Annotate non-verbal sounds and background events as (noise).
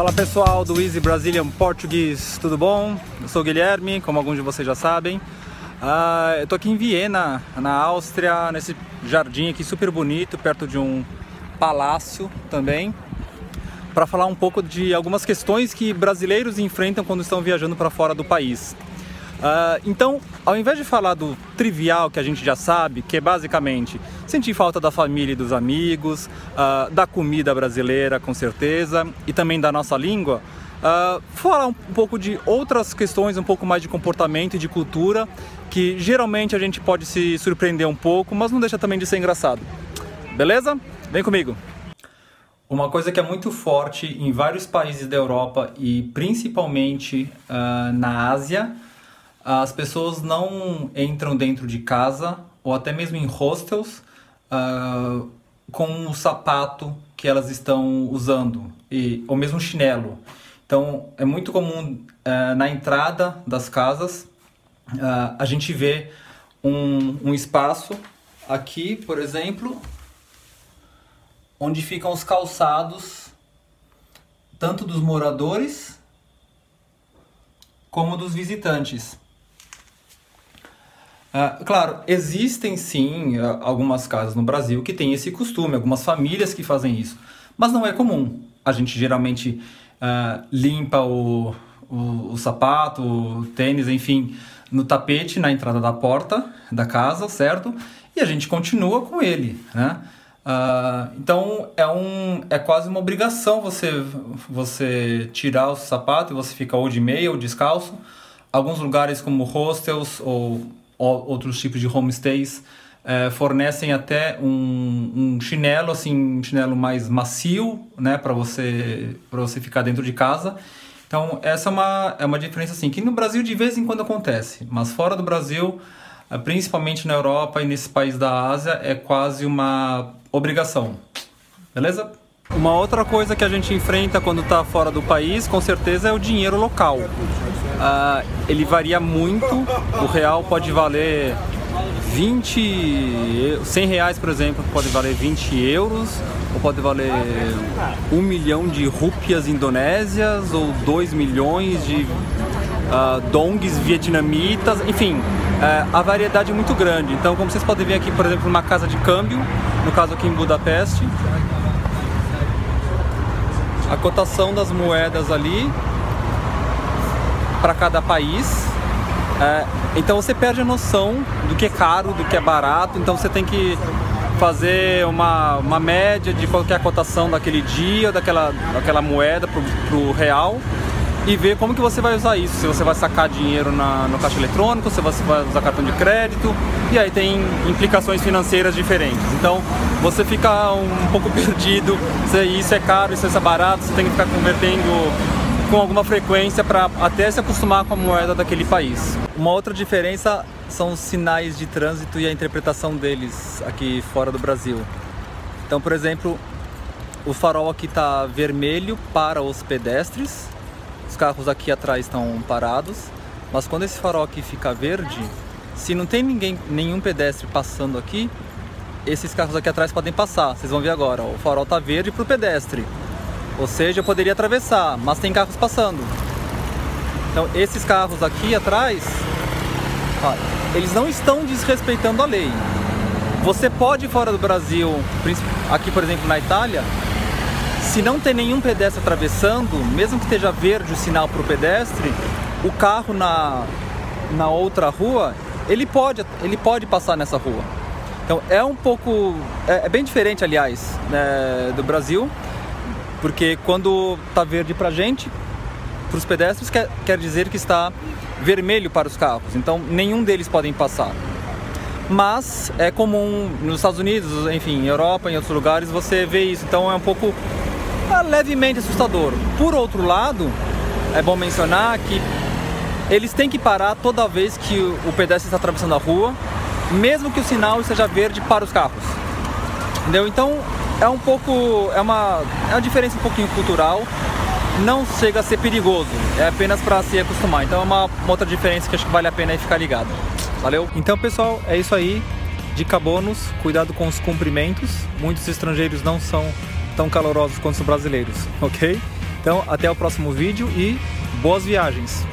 Fala pessoal do Easy Brazilian Português, tudo bom? Eu sou o Guilherme, como alguns de vocês já sabem. Uh, eu tô aqui em Viena, na Áustria, nesse jardim aqui super bonito, perto de um palácio também, para falar um pouco de algumas questões que brasileiros enfrentam quando estão viajando para fora do país. Uh, então, ao invés de falar do trivial que a gente já sabe, que é basicamente sentir falta da família e dos amigos, uh, da comida brasileira, com certeza, e também da nossa língua, uh, falar um pouco de outras questões, um pouco mais de comportamento e de cultura, que geralmente a gente pode se surpreender um pouco, mas não deixa também de ser engraçado. Beleza? Vem comigo! Uma coisa que é muito forte em vários países da Europa e principalmente na Ásia as pessoas não entram dentro de casa ou até mesmo em hostels uh, com o sapato que elas estão usando e ou mesmo chinelo. Então é muito comum uh, na entrada das casas uh, a gente vê um, um espaço aqui, por exemplo, onde ficam os calçados tanto dos moradores como dos visitantes. Uh, claro, existem sim uh, algumas casas no Brasil que têm esse costume, algumas famílias que fazem isso, mas não é comum. A gente geralmente uh, limpa o, o, o, sapato, o tênis, enfim, no tapete na entrada da porta da casa, certo? E a gente continua com ele, né? então é, um, é quase uma obrigação você, você tirar o sapato e você fica ou de meia ou descalço. Alguns lugares como hostels ou outros tipos de homestays é, fornecem até um, um, chinelo assim um chinelo mais macio né para você para você ficar dentro de casa. Então essa é uma é uma diferença assim que no Brasil de vez em quando acontece mas fora do Brasil é, principalmente na Europa e nesse país da Ásia é quase uma obrigação. Beleza uma outra coisa que a gente enfrenta quando está fora do país, com certeza, é o dinheiro local. Uh, ele varia muito, o real pode valer 20, 100 reais, por exemplo, pode valer 20 euros, ou pode valer 1 milhão de rúpias indonésias, ou 2 milhões de uh, dongs vietnamitas, enfim, uh, a variedade é muito grande. Então, como vocês podem ver aqui, por exemplo, uma casa de câmbio, no caso aqui em Budapeste, a cotação das moedas ali para cada país. É, então você perde a noção do que é caro, do que é barato. Então você tem que fazer uma, uma média de qual é a cotação daquele dia, daquela, daquela moeda para o real e ver como que você vai usar isso. Se você vai sacar dinheiro na, no caixa eletrônico, se você vai usar cartão de crédito, e aí tem implicações financeiras diferentes. Então você fica um pouco (laughs) perdido, se isso é caro, isso é barato, você tem que ficar convertendo com alguma frequência para até se acostumar com a moeda daquele país. Uma outra diferença são os sinais de trânsito e a interpretação deles aqui fora do Brasil. Então, por exemplo, o farol aqui está vermelho para os pedestres os carros aqui atrás estão parados, mas quando esse farol aqui fica verde, se não tem ninguém, nenhum pedestre passando aqui, esses carros aqui atrás podem passar. Vocês vão ver agora, o farol está verde para o pedestre. Ou seja, eu poderia atravessar, mas tem carros passando. Então, esses carros aqui atrás, ó, eles não estão desrespeitando a lei. Você pode fora do Brasil, aqui por exemplo na Itália, se não tem nenhum pedestre atravessando, mesmo que esteja verde o sinal para o pedestre, o carro na, na outra rua, ele pode, ele pode passar nessa rua. Então é um pouco, é, é bem diferente, aliás, né, do Brasil, porque quando está verde para gente, para os pedestres, quer, quer dizer que está vermelho para os carros. Então nenhum deles podem passar. Mas é comum nos Estados Unidos, enfim, Europa, em outros lugares, você vê isso. Então é um pouco é levemente assustador. Por outro lado, é bom mencionar que eles têm que parar toda vez que o pedestre está atravessando a rua, mesmo que o sinal esteja verde para os carros. Entendeu? Então é um pouco. É uma, é uma diferença um pouquinho cultural. Não chega a ser perigoso, é apenas para se acostumar. Então é uma, uma outra diferença que acho que vale a pena ficar ligado. Valeu? Então, pessoal, é isso aí. Dica bônus: cuidado com os cumprimentos. Muitos estrangeiros não são tão calorosos quanto os brasileiros, ok? Então, até o próximo vídeo e boas viagens!